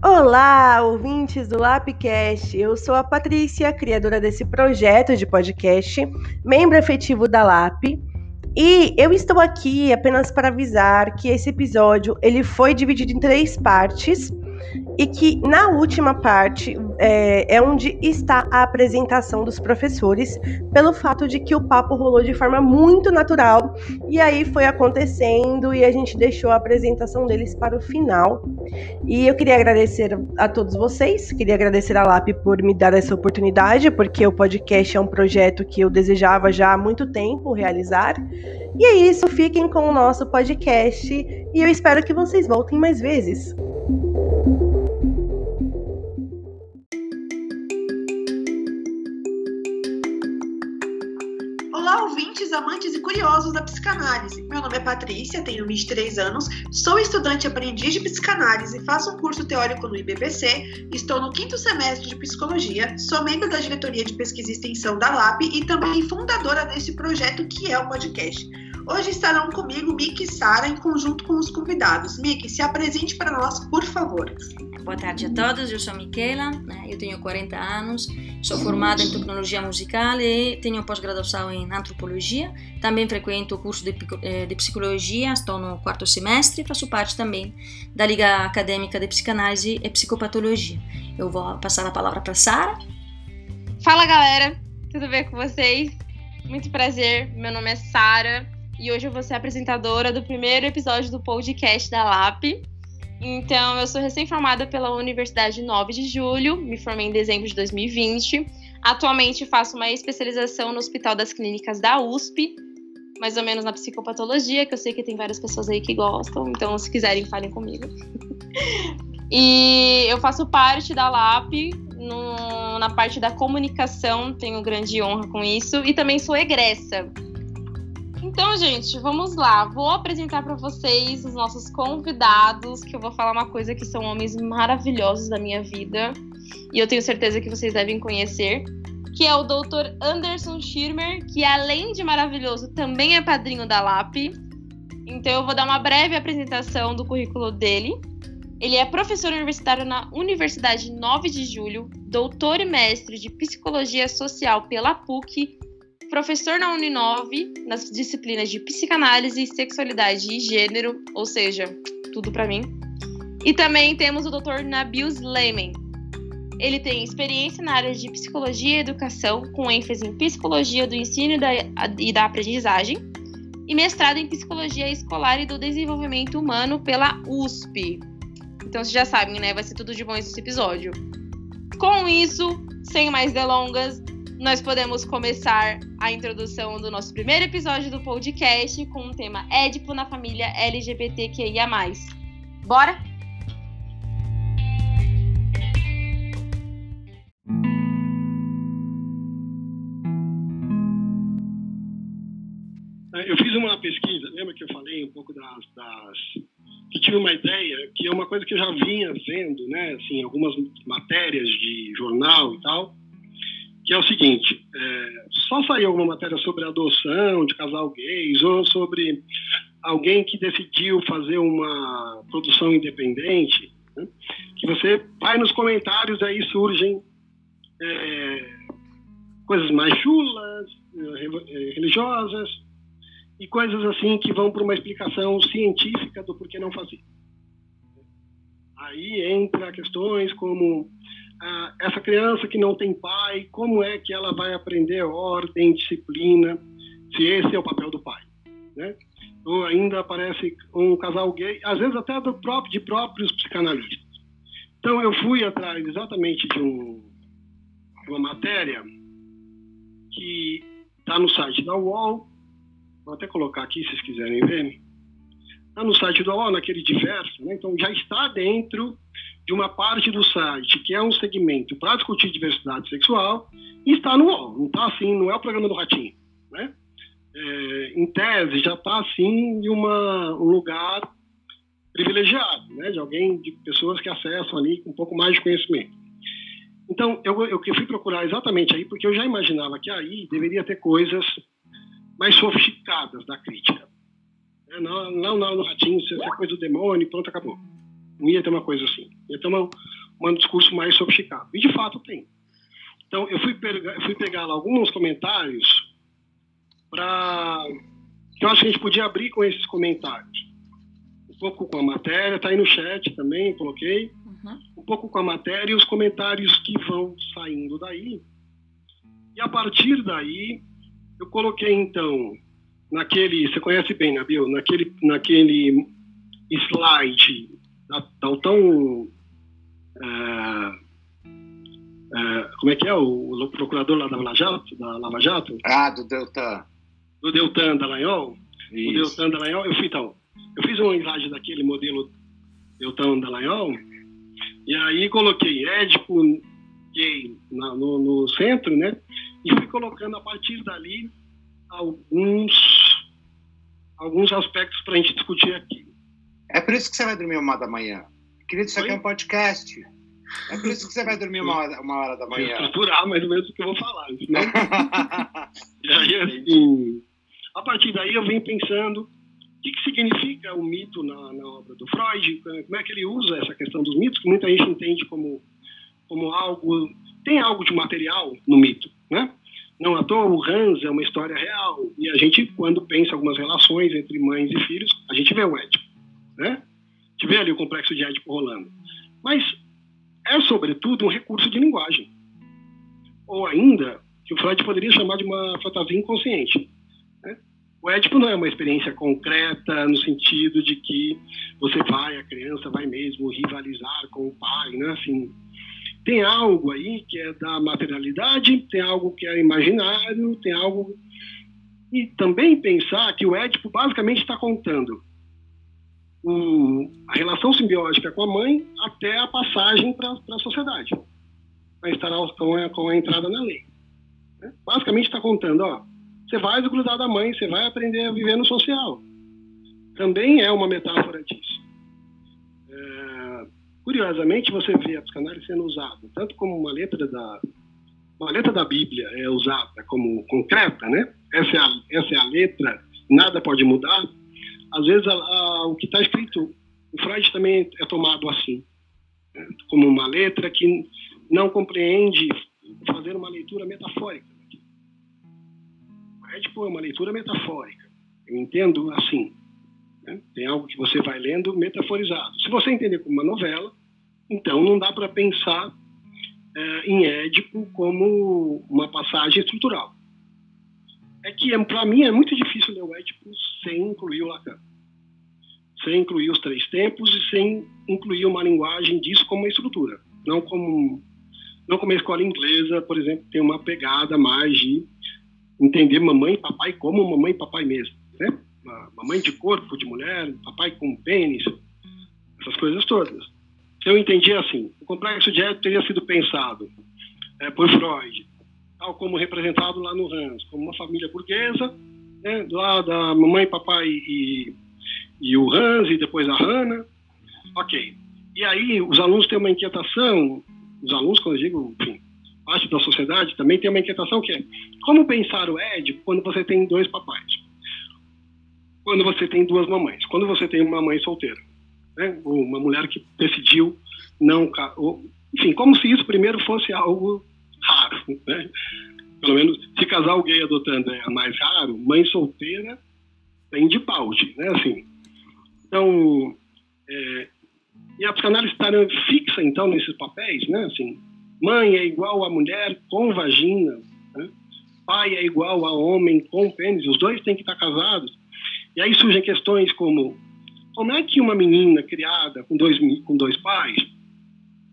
Olá, ouvintes do Lapcast. Eu sou a Patrícia, criadora desse projeto de podcast, membro efetivo da Lap. E eu estou aqui apenas para avisar que esse episódio ele foi dividido em três partes e que na última parte é, é, onde está a apresentação dos professores, pelo fato de que o papo rolou de forma muito natural e aí foi acontecendo e a gente deixou a apresentação deles para o final. E eu queria agradecer a todos vocês, queria agradecer a LAP por me dar essa oportunidade, porque o podcast é um projeto que eu desejava já há muito tempo realizar. E é isso, fiquem com o nosso podcast e eu espero que vocês voltem mais vezes. Ouvintes, amantes e curiosos da psicanálise. Meu nome é Patrícia, tenho 23 anos, sou estudante aprendiz de psicanálise, faço um curso teórico no IBPC, estou no quinto semestre de psicologia, sou membro da diretoria de pesquisa e extensão da LAP e também fundadora desse projeto que é o podcast. Hoje estarão comigo Miki e Sara em conjunto com os convidados. Miki, se apresente para nós, por favor. Boa tarde a todos, eu sou Miquela, né? eu tenho 40 anos, sou formada em tecnologia musical e tenho pós-graduação em antropologia. Também frequento o curso de, eh, de psicologia, estou no quarto semestre e faço parte também da Liga Acadêmica de Psicanálise e Psicopatologia. Eu vou passar a palavra para Sara. Fala galera, tudo bem com vocês? Muito prazer, meu nome é Sara e hoje eu vou ser apresentadora do primeiro episódio do podcast da LAP. Então, eu sou recém-formada pela Universidade 9 de Julho, me formei em dezembro de 2020. Atualmente faço uma especialização no Hospital das Clínicas da USP, mais ou menos na psicopatologia, que eu sei que tem várias pessoas aí que gostam, então se quiserem, falem comigo. e eu faço parte da LAP, no, na parte da comunicação, tenho grande honra com isso, e também sou egressa. Então, gente, vamos lá. Vou apresentar para vocês os nossos convidados, que eu vou falar uma coisa que são homens maravilhosos da minha vida. E eu tenho certeza que vocês devem conhecer. Que é o Dr. Anderson Schirmer, que além de maravilhoso, também é padrinho da LAP. Então eu vou dar uma breve apresentação do currículo dele. Ele é professor universitário na Universidade 9 de Julho, doutor e mestre de Psicologia Social pela PUC professor na Uninove, nas disciplinas de psicanálise, sexualidade e gênero, ou seja, tudo para mim. E também temos o Dr. Nabil Sleiman. Ele tem experiência na área de psicologia e educação, com ênfase em psicologia do ensino e da, e da aprendizagem, e mestrado em psicologia escolar e do desenvolvimento humano pela USP. Então vocês já sabem, né? Vai ser tudo de bom esse episódio. Com isso, sem mais delongas, nós podemos começar a introdução do nosso primeiro episódio do podcast com o tema Édipo na família LGBTQIA. Bora? Eu fiz uma pesquisa, lembra que eu falei um pouco das, das que tive uma ideia que é uma coisa que eu já vinha vendo, né, assim, algumas matérias de jornal e tal, que é o seguinte: é, só saiu alguma matéria sobre adoção de casal gays ou sobre alguém que decidiu fazer uma produção independente, né? que você vai nos comentários aí surgem é, coisas mais chulas, é, religiosas e coisas assim que vão para uma explicação científica do porquê não fazer. Aí entra questões como ah, essa criança que não tem pai, como é que ela vai aprender ordem, disciplina, se esse é o papel do pai, né? Ou ainda aparece um casal gay, às vezes até do próprio, de próprios psicanalistas. Então eu fui atrás exatamente de, um, uma matéria que está no site da UOL, vou até colocar aqui se vocês quiserem ver, está no site da UOL, naquele diverso, né? então já está dentro de uma parte do site que é um segmento para discutir diversidade sexual está no UOL, não está assim, não é o programa do Ratinho, né? É, em tese, já está assim em uma, um lugar privilegiado, né? De alguém, de pessoas que acessam ali com um pouco mais de conhecimento. Então, eu, eu fui procurar exatamente aí, porque eu já imaginava que aí deveria ter coisas mais sofisticadas da crítica. É, não, não, não, no Ratinho, isso é coisa do demônio, pronto, acabou. Não ia ter uma coisa assim. Ia ter uma, um discurso mais sofisticado. E de fato tem. Então eu fui pegar, eu fui pegar lá alguns comentários para que eu acho que a gente podia abrir com esses comentários. Um pouco com a matéria, está aí no chat também, coloquei. Uhum. Um pouco com a matéria e os comentários que vão saindo daí. E a partir daí, eu coloquei então naquele, você conhece bem, Nabil, naquele, naquele slide da, da tão uh, uh, como é que é o, o, procurador lá da Lava Jato, da Lava Jato? Ah, do Deltan. Do Deltan Dallagnol. O Deltan Dallagnol, eu fui então, eu fiz um slide daquele modelo Deltan Dallagnol e aí coloquei Édipo gay na, no, no centro, né? E fui colocando a partir dali alguns, alguns aspectos para a gente discutir aqui. É por isso que você vai dormir uma da manhã. Querido, isso aqui é um podcast. É por isso que você vai dormir uma hora, uma hora da manhã. Estruturar mais ou menos o que eu vou falar. Né? e aí, assim, a partir daí eu venho pensando o que, que significa o mito na, na, obra do Freud, como é que ele usa essa questão dos mitos, que muita gente entende como, como algo... Tem algo de material no mito, né? Não à toa, o Hans é uma história real. E a gente, quando pensa algumas relações entre mães e filhos, a gente vê o Édipo. Né? Vê ali o complexo de Édipo rolando. Mas é, sobretudo, um recurso de linguagem. Ou ainda, que o Freud poderia chamar de uma fantasia inconsciente. Né? O Édipo não é uma experiência concreta no sentido de que você vai, a criança vai mesmo rivalizar com o pai, né? Assim, tem algo aí que é da materialidade, tem algo que é imaginário, tem algo. E também pensar que o Édipo basicamente está contando o, a relação simbiótica com a mãe até a passagem para a sociedade, para estar com a, com a entrada na lei. Né? Basicamente está contando, ó, você vai desgrudar da mãe, você vai aprender a viver no social. Também é uma metáfora disso. É, Curiosamente, você vê a psicanálise sendo usada tanto como uma letra da uma letra da Bíblia é usada como concreta, né? Essa é a, essa é a letra, nada pode mudar. Às vezes, a, a, o que está escrito, o Freud também é tomado assim, né? como uma letra que não compreende fazer uma leitura metafórica. É tipo uma leitura metafórica. Eu entendo assim. Né? Tem algo que você vai lendo metaforizado. Se você entender como uma novela, então, não dá para pensar é, em Édipo como uma passagem estrutural. É que, para mim, é muito difícil ler o Édipo sem incluir o Lacan. Sem incluir os três tempos e sem incluir uma linguagem disso como uma estrutura. Não como, não como a escola inglesa, por exemplo, tem uma pegada mais de entender mamãe e papai como mamãe e papai mesmo. Né? Mamãe de corpo de mulher, papai com pênis, essas coisas todas eu entendi assim: o complexo de Édipo teria sido pensado é, por Freud, tal como representado lá no Hans, como uma família burguesa, né, lá da mamãe, papai e, e o Hans, e depois a Hannah. Ok. E aí os alunos têm uma inquietação, os alunos, quando eu digo, enfim, parte da sociedade também tem uma inquietação que é como pensar o Édipo quando você tem dois papais? Quando você tem duas mamães? Quando você tem uma mãe solteira? né? uma mulher que decidiu não. Enfim, como se isso primeiro fosse algo raro. Né? Pelo menos, se casal gay adotando é mais raro, mãe solteira tem de balde, né? Assim, então, é, e a psicanálise fixa, então, nesses papéis, né? Assim, mãe é igual a mulher com vagina, né? pai é igual a homem com pênis, os dois têm que estar casados. E aí surgem questões como como é que uma menina criada com dois, com dois pais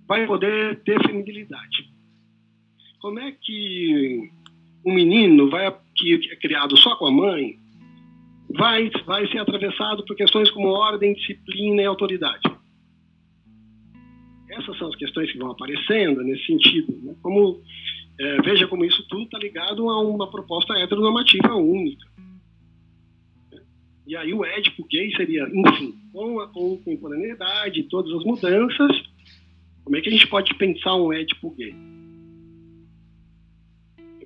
vai poder ter feminilidade? Como é que um menino vai, que é criado só com a mãe vai, vai ser atravessado por questões como ordem, disciplina e autoridade? Essas são as questões que vão aparecendo nesse sentido. Né? Como, é, veja como isso tudo está ligado a uma proposta heteronormativa única. E aí o Édipo gay seria, enfim, com a contemporaneidade, todas as mudanças, como é que a gente pode pensar um Édipo gay?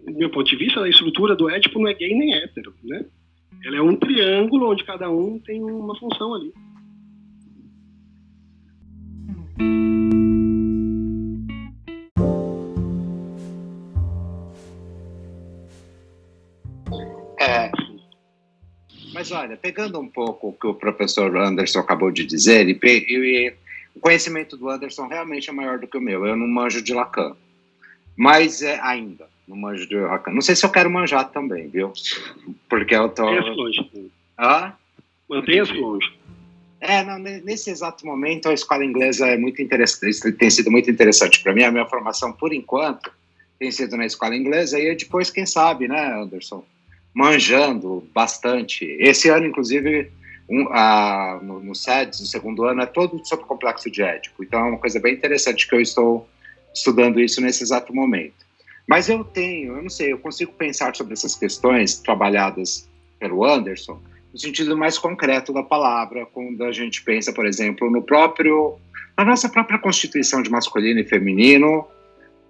Do meu ponto de vista, a estrutura do Édipo não é gay nem hétero, né? Ela é um triângulo onde cada um tem uma função ali. É, mas olha, pegando um pouco o que o professor Anderson acabou de dizer, e, e, o conhecimento do Anderson realmente é maior do que o meu. Eu não manjo de Lacan. Mas é ainda, não manjo de Lacan. Não sei se eu quero manjar também, viu? Porque eu tô. Mantenha-se longe. Hã? Mantenha-se longe. É, não, nesse exato momento a escola inglesa é muito interessante, tem sido muito interessante para mim. A minha formação, por enquanto, tem sido na escola inglesa e depois, quem sabe, né, Anderson? Manjando bastante. Esse ano, inclusive, um, a, no, no SEDS, o segundo ano, é todo sobre o complexo de Édipo. Então é uma coisa bem interessante que eu estou estudando isso nesse exato momento. Mas eu tenho, eu não sei, eu consigo pensar sobre essas questões trabalhadas pelo Anderson no sentido mais concreto da palavra, quando a gente pensa, por exemplo, no próprio, na nossa própria constituição de masculino e feminino,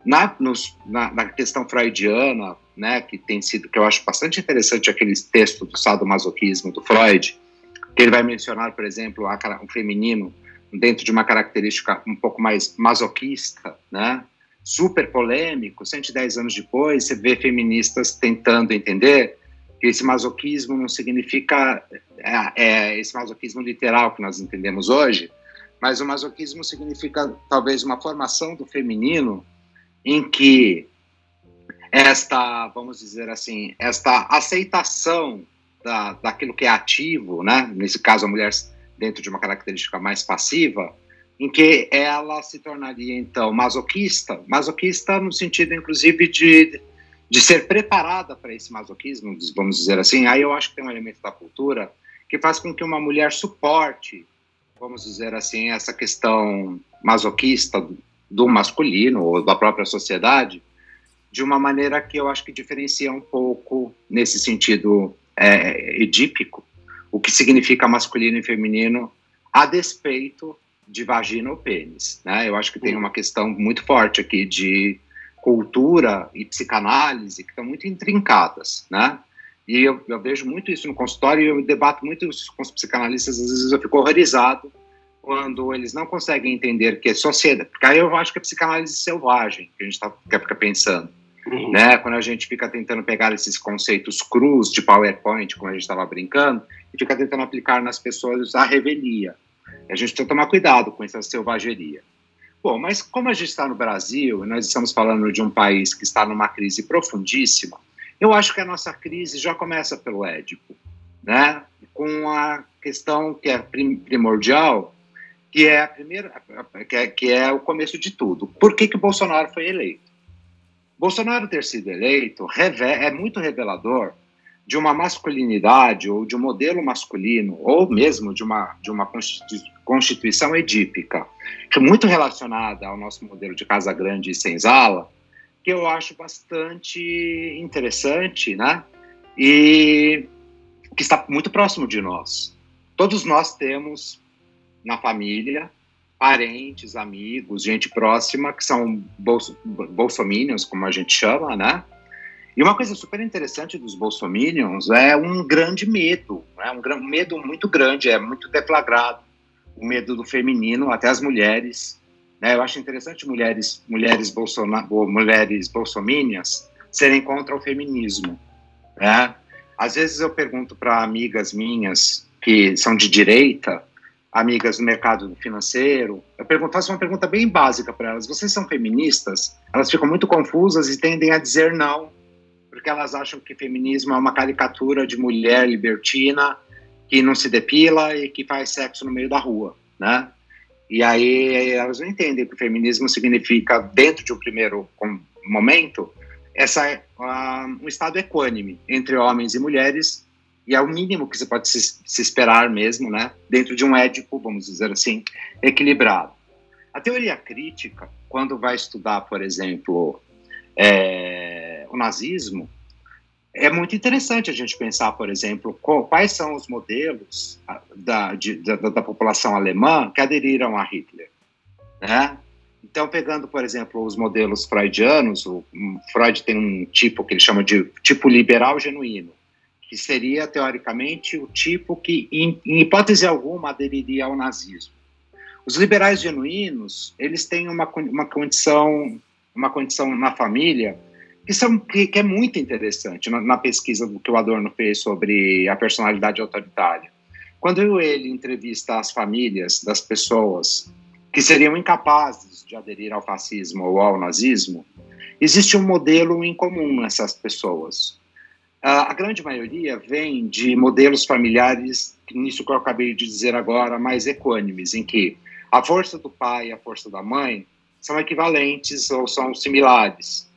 na, nos, na, na, questão freudiana, né, que tem sido, que eu acho bastante interessante aquele texto do sadomasoquismo do Freud, que ele vai mencionar, por exemplo, a, o feminino dentro de uma característica um pouco mais masoquista, né, super polêmico, 110 anos depois, você vê feministas tentando entender que esse masoquismo não significa é, é, esse masoquismo literal que nós entendemos hoje, mas o masoquismo significa talvez uma formação do feminino em que esta, vamos dizer assim, esta aceitação da, daquilo que é ativo, né? nesse caso a mulher dentro de uma característica mais passiva, em que ela se tornaria então masoquista, masoquista no sentido inclusive de de ser preparada para esse masoquismo, vamos dizer assim, aí eu acho que tem um elemento da cultura que faz com que uma mulher suporte, vamos dizer assim, essa questão masoquista do masculino ou da própria sociedade, de uma maneira que eu acho que diferencia um pouco, nesse sentido é, edípico, o que significa masculino e feminino, a despeito de vagina ou pênis. Né? Eu acho que tem uma questão muito forte aqui de cultura e psicanálise que estão muito intrincadas, né? E eu, eu, vejo muito isso no consultório e eu debato muito isso com os psicanalistas, às vezes eu fico horrorizado quando eles não conseguem entender que é sociedade, porque aí eu acho que é psicanálise selvagem que a gente tá, fica pensando, uhum. né? Quando a gente fica tentando pegar esses conceitos crus de PowerPoint, como a gente estava brincando, e fica tentando aplicar nas pessoas a revelia. A gente precisa tomar cuidado com essa selvageria. Bom, mas como a gente está no Brasil, e nós estamos falando de um país que está numa crise profundíssima, eu acho que a nossa crise já começa pelo Édipo, né? com a questão que é primordial, que é a primeira, que é, que é o começo de tudo. Por que, que Bolsonaro foi eleito? Bolsonaro ter sido eleito é muito revelador de uma masculinidade ou de um modelo masculino ou mesmo de uma de uma constituição edípica, muito relacionada ao nosso modelo de casa grande e senzala, que eu acho bastante interessante, né? E que está muito próximo de nós. Todos nós temos na família parentes, amigos, gente próxima que são bolso, bolsominions, como a gente chama, né? E uma coisa super interessante dos bolsominions é um grande medo, é um, um medo muito grande, é muito deflagrado, o medo do feminino, até as mulheres. Né? Eu acho interessante mulheres, mulheres, bolsona, mulheres bolsominias serem contra o feminismo. Né? Às vezes eu pergunto para amigas minhas que são de direita, amigas do mercado financeiro, eu pergunto, faço uma pergunta bem básica para elas: vocês são feministas? Elas ficam muito confusas e tendem a dizer não porque elas acham que feminismo é uma caricatura de mulher libertina que não se depila e que faz sexo no meio da rua, né? E aí elas não entendem que o feminismo significa, dentro de um primeiro momento, essa um estado equânime entre homens e mulheres e é o mínimo que você pode se, se esperar mesmo, né? Dentro de um édipo, vamos dizer assim, equilibrado. A teoria crítica, quando vai estudar, por exemplo, é, o nazismo, é muito interessante a gente pensar, por exemplo, quais são os modelos da, de, da, da, população alemã que aderiram a Hitler. Né? Então, pegando, por exemplo, os modelos freudianos, o, Freud tem um tipo que ele chama de tipo liberal genuíno, que seria, teoricamente, o tipo que, em, em hipótese alguma, aderiria ao nazismo. Os liberais genuínos, eles têm uma, uma condição, uma condição na família que, são, que, que é muito interessante na, na pesquisa que o Adorno fez sobre a personalidade autoritária. Quando ele entrevista as famílias das pessoas que seriam incapazes de aderir ao fascismo ou ao nazismo, existe um modelo em comum nessas pessoas. A grande maioria vem de modelos familiares, nisso que eu acabei de dizer agora, mais equânimes, em que a força do pai e a força da mãe são equivalentes ou são similares,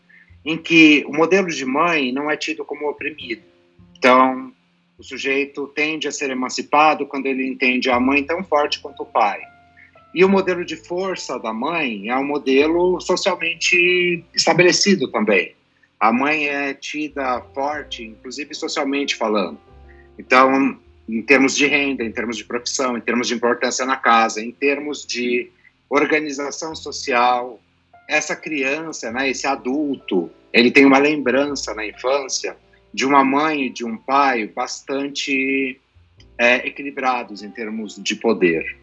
em que o modelo de mãe não é tido como oprimido. Então, o sujeito tende a ser emancipado quando ele entende a mãe tão forte quanto o pai. E o modelo de força da mãe é um modelo socialmente estabelecido também. A mãe é tida forte, inclusive socialmente falando. Então, em termos de renda, em termos de profissão, em termos de importância na casa, em termos de organização social, essa criança, né, esse adulto, ele tem uma lembrança na infância de uma mãe e de um pai bastante é, equilibrados em termos de poder.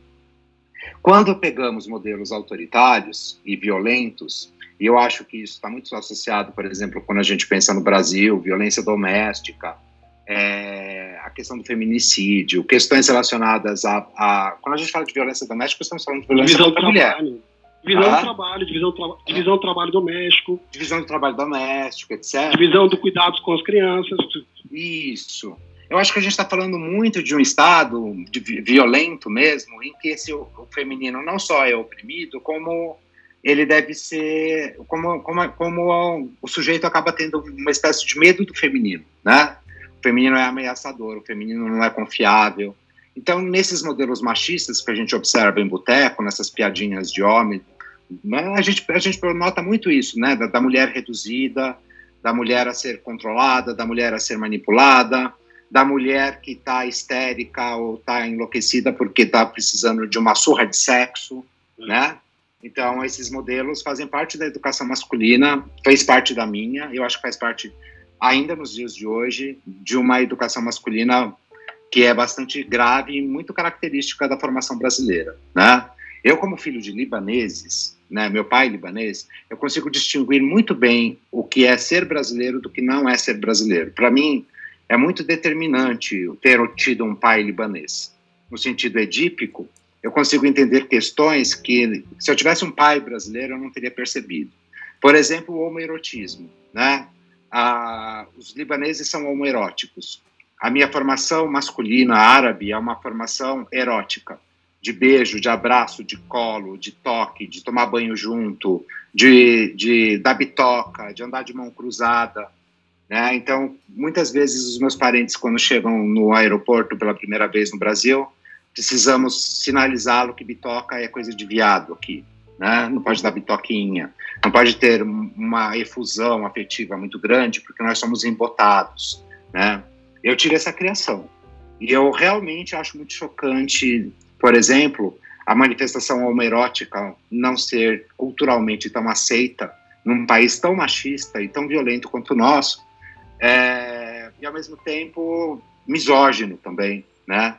Quando pegamos modelos autoritários e violentos, e eu acho que isso está muito associado, por exemplo, quando a gente pensa no Brasil, violência doméstica, é, a questão do feminicídio, questões relacionadas a, a, Quando a gente fala de violência doméstica, estamos falando de violência divisão contra a mulher. Divisão Ah. do trabalho, divisão, do tra- divisão do trabalho doméstico, Divisão do trabalho doméstico, etc. divisão do cuidados com as crianças. Isso. Eu acho que a gente está falando muito de um estado de vi- violento mesmo, em que esse, o feminino não só é oprimido, como ele deve ser, como, como, como o sujeito acaba tendo uma espécie de medo do feminino, né? O feminino é ameaçador, o feminino não é confiável. Então, nesses modelos machistas que a gente observa em boteco, nessas piadinhas de homem, né, a gente, a gente nota muito isso, né? Da, da mulher reduzida, da mulher a ser controlada, da mulher a ser manipulada, da mulher que está histérica ou está enlouquecida porque está precisando de uma surra de sexo, né? Então, esses modelos fazem parte da educação masculina, fez parte da minha, eu acho que faz parte, ainda nos dias de hoje, de uma educação masculina que é bastante grave e muito característica da formação brasileira, né? Eu, como filho de libaneses, né, meu pai é libanês, eu consigo distinguir muito bem o que é ser brasileiro do que não é ser brasileiro. Para mim, é muito determinante ter tido um pai libanês. No sentido edípico, eu consigo entender questões que, se eu tivesse um pai brasileiro, eu não teria percebido. Por exemplo, o homoerotismo. Né? Ah, os libaneses são homoeróticos. A minha formação masculina árabe é uma formação erótica, de beijo, de abraço, de colo, de toque, de tomar banho junto, de, de dar bitoca, de andar de mão cruzada. Né? Então, muitas vezes os meus parentes, quando chegam no aeroporto pela primeira vez no Brasil, precisamos sinalizá-lo que bitoca é coisa de viado aqui. Né? Não pode dar bitoquinha, não pode ter uma efusão afetiva muito grande, porque nós somos embotados. Né? Eu tive essa criação. E eu realmente acho muito chocante, por exemplo, a manifestação homoerótica não ser culturalmente tão aceita num país tão machista e tão violento quanto o nosso, é, e ao mesmo tempo misógino também, né?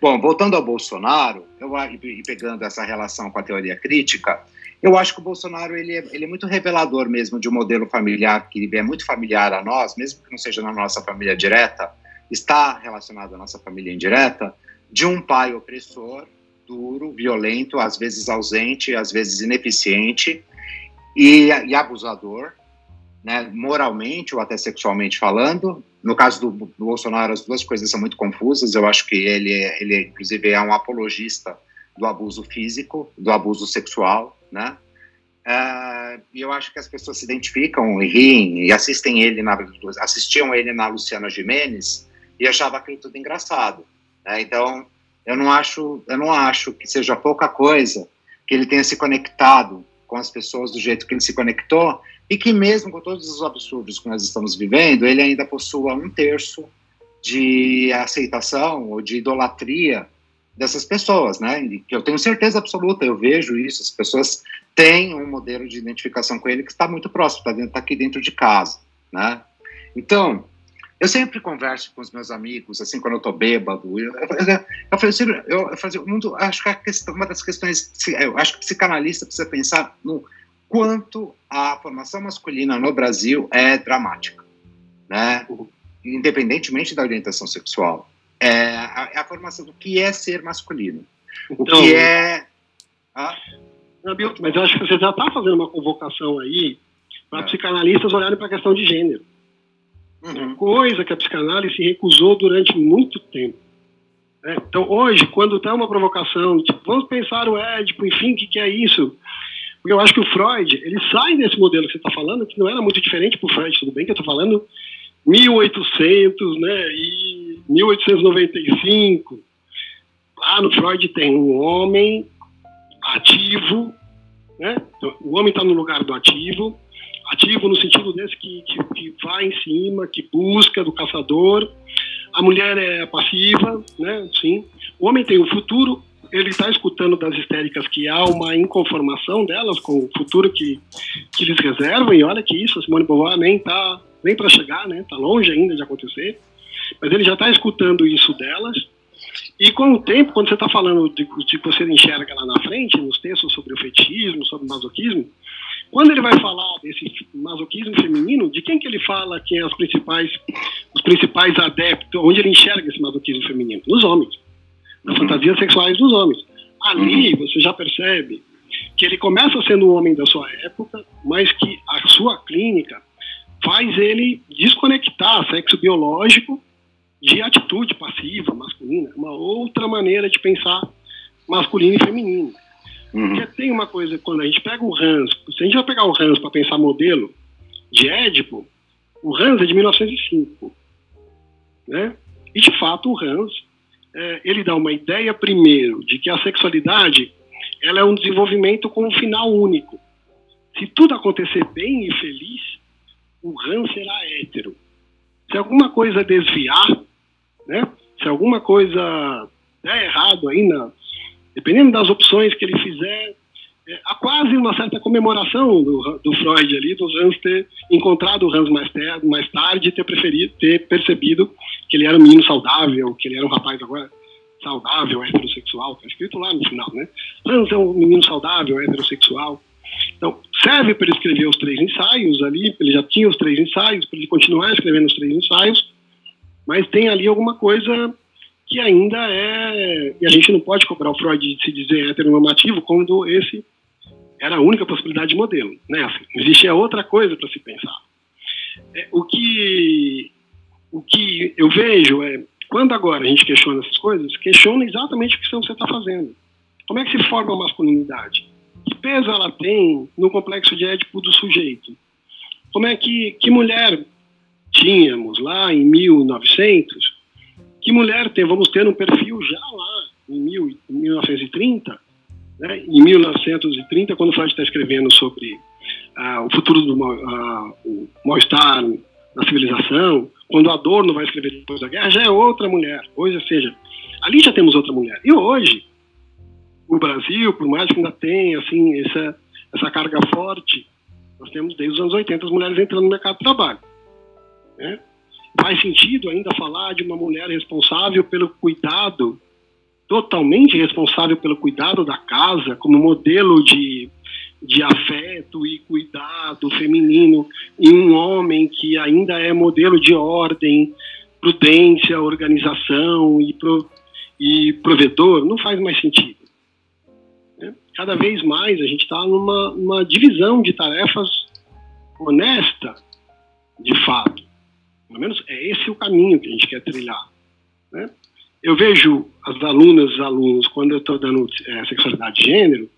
Bom, voltando ao Bolsonaro, eu, e pegando essa relação com a teoria crítica, eu acho que o Bolsonaro ele é, ele é, muito revelador mesmo de um modelo familiar que é muito familiar a nós, mesmo que não seja na nossa família direta, está relacionado à nossa família indireta, de um pai opressor, duro, violento, às vezes ausente, às vezes ineficiente e, e abusador, né, moralmente ou até sexualmente falando. No caso do, do, Bolsonaro, as duas coisas são muito confusas. Eu acho que ele, é, ele inclusive, é um apologista do abuso físico, do abuso sexual, né? Uh, e eu acho que as pessoas se identificam e riem e assistem ele na, assistiam ele na Luciana Gimenez e achavam aquilo tudo engraçado. Né? Então, eu não acho, eu não acho que seja pouca coisa que ele tenha se conectado com as pessoas do jeito que ele se conectou e que mesmo com todos os absurdos que nós estamos vivendo, ele ainda possua um terço de aceitação ou de idolatria dessas pessoas, né? E que eu tenho certeza absoluta, eu vejo isso, as pessoas têm um modelo de identificação com ele que está muito próximo, está tá aqui dentro de casa, né? Então, Eu sempre converso com os meus amigos, assim, quando eu tô bêbado. Eu, eu, eu, falei, eu, eu falei, o mundo, acho que questão, uma das questões, eu acho que o psicanalista precisa pensar no quanto a formação masculina no Brasil é dramática, né? Independentemente da orientação sexual. É a, é a formação do que é ser masculino. O então, que é. Ah? Mas eu acho que você já está fazendo uma convocação aí para é. psicanalistas olharem para a questão de gênero. Uhum. Coisa que a psicanálise se recusou durante muito tempo. É, então, hoje, quando tem uma provocação, tipo, vamos pensar o Édipo, enfim, o que, que é isso? Porque eu acho que o Freud, ele sai desse modelo que você está falando, que não era muito diferente para o Freud, tudo bem que eu estou falando 1800, né, e 1895. Lá no Freud tem um homem ativo, né, então, o homem está no lugar do ativo, ativo no sentido desse que, que, que, vai em cima, que busca do caçador. A mulher é passiva, né? Sim. O homem tem o futuro, ele está escutando das histéricas que há uma inconformação delas com o futuro que, que eles reservam, e olha que isso, a Simone Beauvoir nem está nem para chegar, né? Está longe ainda de acontecer, mas ele já está escutando isso delas. E com o tempo, quando você está falando de, de que você enxerga lá na frente, nos textos sobre o fetichismo, sobre o masoquismo, quando ele vai falar desse masoquismo feminino, de quem que ele fala que é os principais, os principais adeptos, onde ele enxerga esse masoquismo feminino? Nos homens, nas uhum. fantasias sexuais dos homens. Ali você já percebe que ele começa sendo um homem da sua época, mas que a sua clínica faz ele desconectar sexo biológico de atitude passiva, masculina, uma outra maneira de pensar masculino e feminino. Uhum. Porque tem uma coisa, quando a gente pega o Hans, se a gente vai pegar o Hans para pensar modelo de Édipo, o Hans é de 1905. Né? E, de fato, o Hans, é, ele dá uma ideia, primeiro, de que a sexualidade ela é um desenvolvimento com um final único. Se tudo acontecer bem e feliz, o Hans será hétero. Se alguma coisa desviar, né? se alguma coisa der errado aí dependendo das opções que ele fizer, é, há quase uma certa comemoração do, do Freud ali, do Hans ter encontrado o Hans mais, ter, mais tarde e ter, preferido, ter percebido que ele era um menino saudável, que ele era um rapaz agora saudável, heterossexual, está escrito lá no final, né? Hans é um menino saudável, heterossexual. Então, serve para ele escrever os três ensaios ali, ele já tinha os três ensaios, para ele continuar escrevendo os três ensaios, mas tem ali alguma coisa que ainda é. E a gente não pode cobrar o Freud de se dizer heteronormativo quando esse era a única possibilidade de modelo. Né? Assim, existia outra coisa para se pensar. É, o, que, o que eu vejo é, quando agora a gente questiona essas coisas, questiona exatamente o que você está fazendo. Como é que se forma a masculinidade? Que peso ela tem no complexo de Édipo do sujeito? Como é que, que mulher tínhamos lá em 1900 que mulher tem? Vamos ter um perfil já lá em, mil, em 1930, né? em 1930, quando Freud está escrevendo sobre ah, o futuro do ah, mal-estar na civilização, quando Adorno vai escrever depois da guerra, já é outra mulher. Hoje, ou seja, ali já temos outra mulher. E hoje, o Brasil, por mais que ainda tenha assim, essa, essa carga forte, nós temos desde os anos 80 as mulheres entrando no mercado de trabalho. Né? faz sentido ainda falar de uma mulher responsável pelo cuidado, totalmente responsável pelo cuidado da casa, como modelo de, de afeto e cuidado feminino, e um homem que ainda é modelo de ordem, prudência, organização e, pro, e provedor, não faz mais sentido. Cada vez mais a gente está numa, divisão de tarefas honesta, de fato pelo menos é esse o caminho que a gente quer trilhar. Né? Eu vejo as alunas e alunos, quando eu estou dando é, sexualidade de gênero,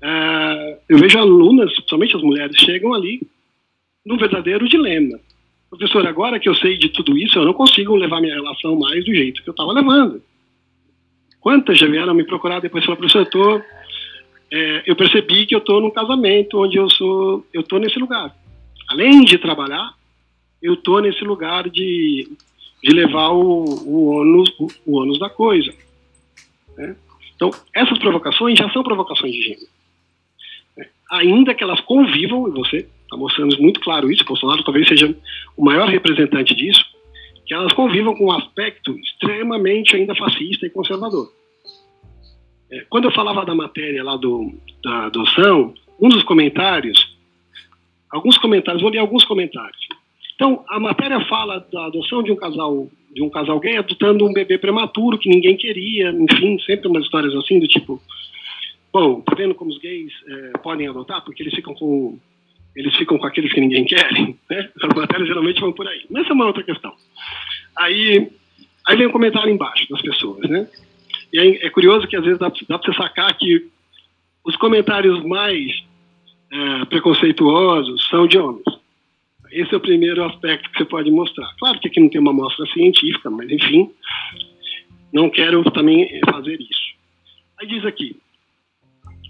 é, eu vejo alunas, principalmente as mulheres, chegam ali num verdadeiro dilema. Professor, agora que eu sei de tudo isso, eu não consigo levar minha relação mais do jeito que eu estava levando. Quantas já vieram me procurar depois e falaram, professor, eu, tô, é, eu percebi que eu estou num casamento onde eu sou, eu estou nesse lugar. Além de trabalhar, eu estou nesse lugar de, de levar o, o, ônus, o, o da coisa. Né? Então, essas provocações já são provocações de gênero. Né? Ainda que elas convivam, e você está mostrando muito claro isso, Bolsonaro talvez seja o maior representante disso, que elas convivam com um aspecto extremamente ainda fascista e conservador. Quando eu falava da matéria lá do, da adoção, um dos comentários, alguns comentários, vou ler alguns comentários. Então, a matéria fala da adoção de um casal de um casal gay adotando um bebê prematuro que ninguém queria, enfim, sempre umas histórias assim do tipo, bom, tá vendo como os gays é, podem adotar porque eles ficam com eles ficam com aqueles que ninguém quer, né? As matérias geralmente vão por aí. Mas essa é uma outra questão. Aí, aí vem um comentário embaixo das pessoas, né? E aí é curioso que às vezes dá, dá para você sacar que os comentários mais é, preconceituosos são de homens. Esse é o primeiro aspecto que você pode mostrar. Claro que aqui não tem uma amostra científica, mas enfim, não quero também fazer isso. Aí diz aqui,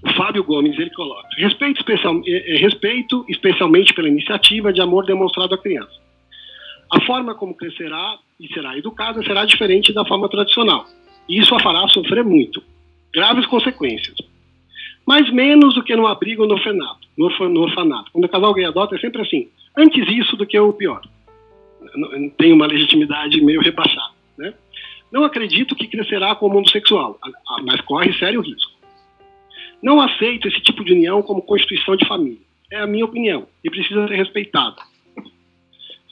o Fábio Gomes, ele coloca, respeito, especial, é, é, respeito especialmente pela iniciativa de amor demonstrado à criança. A forma como crescerá e será educada será diferente da forma tradicional. E isso a fará sofrer muito. Graves consequências. Mas menos do que no abrigo ou no orfanato. No orfanato. Quando o casal gay adota, é sempre assim antes isso do que o pior. Tem uma legitimidade meio rebaixada. Né? Não acredito que crescerá com o mundo sexual, mas corre sério risco. Não aceito esse tipo de união como constituição de família. É a minha opinião e precisa ser respeitada.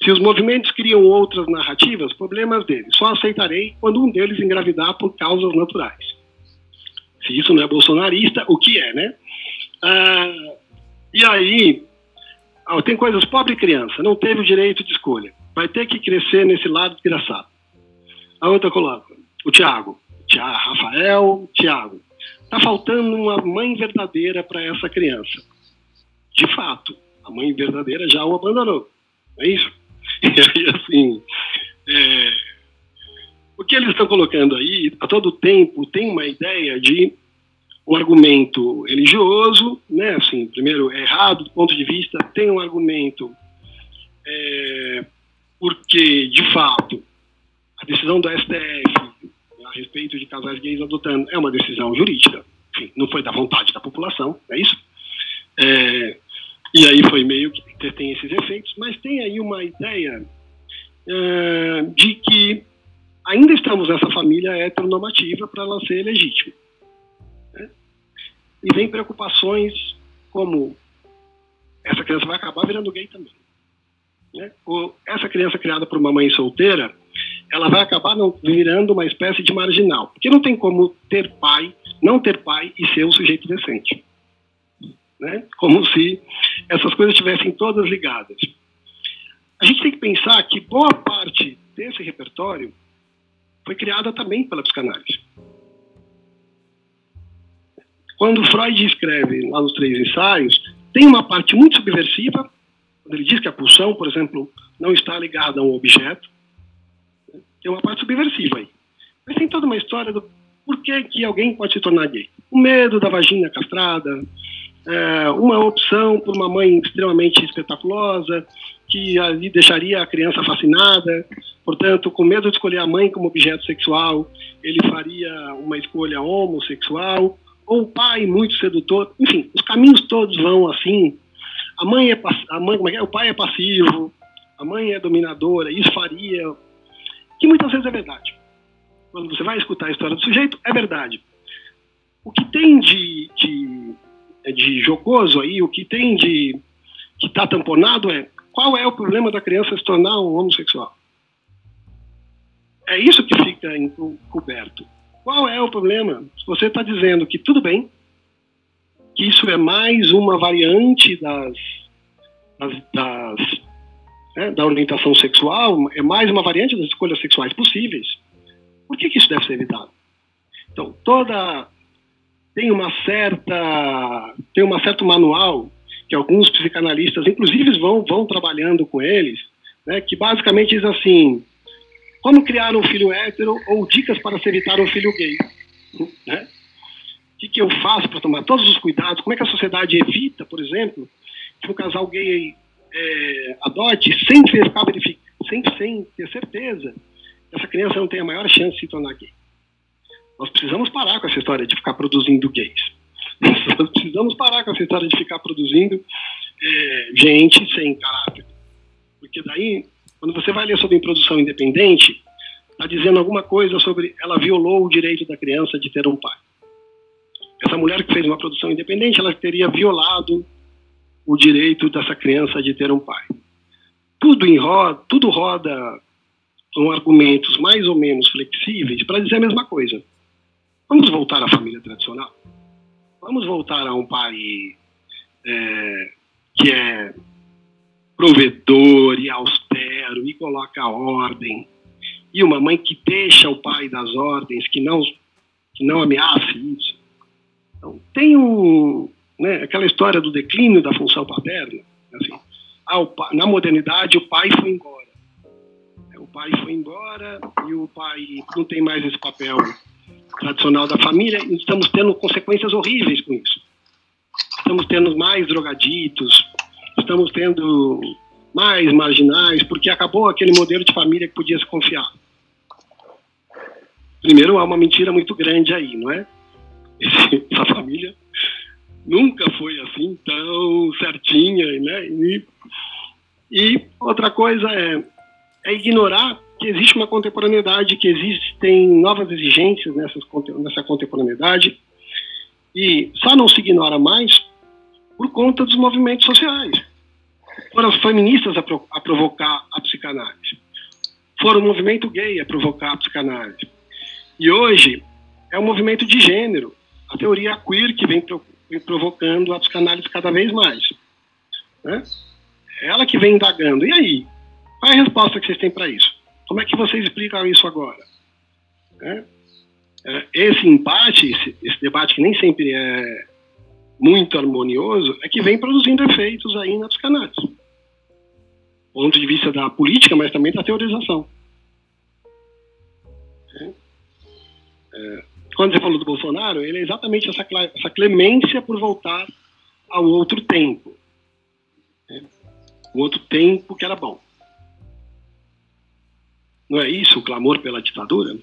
Se os movimentos criam outras narrativas, problemas deles. Só aceitarei quando um deles engravidar por causas naturais. Se isso não é bolsonarista, o que é, né? Ah, e aí, ah, tem coisas, pobre criança, não teve o direito de escolha. Vai ter que crescer nesse lado desgraçado. A outra coloca, o Tiago. Rafael, Tiago. Está faltando uma mãe verdadeira para essa criança. De fato, a mãe verdadeira já o abandonou. Não é isso? E aí, assim, é, o que eles estão colocando aí, a todo tempo, tem uma ideia de um argumento religioso, né? Assim, primeiro é errado do ponto de vista, tem um argumento é, porque de fato a decisão do STF a respeito de casais gays adotando é uma decisão jurídica, enfim, não foi da vontade da população, é isso. É, e aí foi meio que tem esses efeitos, mas tem aí uma ideia é, de que ainda estamos nessa família heteronormativa para ela ser legítima e vem preocupações como essa criança vai acabar virando gay também. Né? Ou essa criança criada por uma mãe solteira, ela vai acabar não, virando uma espécie de marginal. Porque não tem como ter pai, não ter pai e ser um sujeito decente. Né? Como se essas coisas estivessem todas ligadas. A gente tem que pensar que boa parte desse repertório foi criada também pela psicanálise. Quando Freud escreve lá nos três ensaios, tem uma parte muito subversiva, quando ele diz que a pulsão, por exemplo, não está ligada a um objeto. Tem uma parte subversiva aí. Mas tem toda uma história do porquê que alguém pode se tornar gay. O medo da vagina castrada, é, uma opção por uma mãe extremamente espetaculosa, que ali deixaria a criança fascinada, portanto, com medo de escolher a mãe como objeto sexual, ele faria uma escolha homossexual ou o pai muito sedutor, enfim, os caminhos todos vão assim. A mãe é a mãe, como é é? O pai é passivo, a mãe é dominadora, isso faria, que muitas vezes é verdade. Quando você vai escutar a história do sujeito, é verdade. O que tem de, de, de jocoso aí, o que tem de que está tamponado é qual é o problema da criança se tornar um homossexual. É isso que fica encoberto. Qual é o problema? Se você está dizendo que tudo bem, que isso é mais uma variante das, das, das né, da orientação sexual, é mais uma variante das escolhas sexuais possíveis, por que, que isso deve ser evitado? Então, toda tem uma certa tem uma certo manual que alguns psicanalistas, inclusive, vão vão trabalhando com eles, né, que basicamente diz assim: como criar um filho hétero ou dicas para se evitar um filho gay. Né? O que, que eu faço para tomar todos os cuidados? Como é que a sociedade evita, por exemplo, que um casal gay é, adote sem, sem, sem ter certeza que essa criança não tem a maior chance de se tornar gay? Nós precisamos parar com essa história de ficar produzindo gays. Nós precisamos parar com essa história de ficar produzindo é, gente sem caráter. Porque daí Quando você vai ler sobre produção independente, está dizendo alguma coisa sobre ela violou o direito da criança de ter um pai. Essa mulher que fez uma produção independente, ela teria violado o direito dessa criança de ter um pai. Tudo, em roda, tudo roda com argumentos mais ou menos flexíveis para dizer a mesma coisa. Vamos voltar à família tradicional? Vamos voltar a um pai é, que é provedor e austero e coloca ordem, e uma mãe que deixa o pai das ordens, que não, que não ameace isso. Então, tem um, né, aquela história do declínio da função paterna. Assim, na modernidade, o pai foi embora. É, o pai foi embora e o pai não tem mais esse papel tradicional da família e estamos tendo consequências horríveis com isso. Estamos tendo mais drogaditos, estamos tendo mais marginais, porque acabou aquele modelo de família que podia se confiar. Primeiro, há uma mentira muito grande aí, não é? Essa família nunca foi assim tão certinha, né? E, e outra coisa é, é, ignorar que existe uma contemporaneidade, que existem novas exigências nessas, nessa contemporaneidade, e só não se ignora mais por conta dos movimentos sociais. Foram as feministas a, pro, a provocar a psicanálise. Foram o movimento gay a provocar a psicanálise. E hoje é um movimento de gênero, a teoria queer que vem, vem provocando a psicanálise cada vez mais. Né? É ela que vem indagando. E aí? Qual é a resposta que vocês têm para isso? Como é que vocês explicam isso agora? É, é esse empate, esse, debate que nem sempre é muito harmonioso, é que vem produzindo efeitos aí na psicanálise. Ponto de vista da política, mas também da teorização. É, é, quando você falou do Bolsonaro, ele é exatamente essa, essa clemência por voltar ao outro tempo. Né? O outro tempo que era bom. Não é isso o clamor pela ditadura?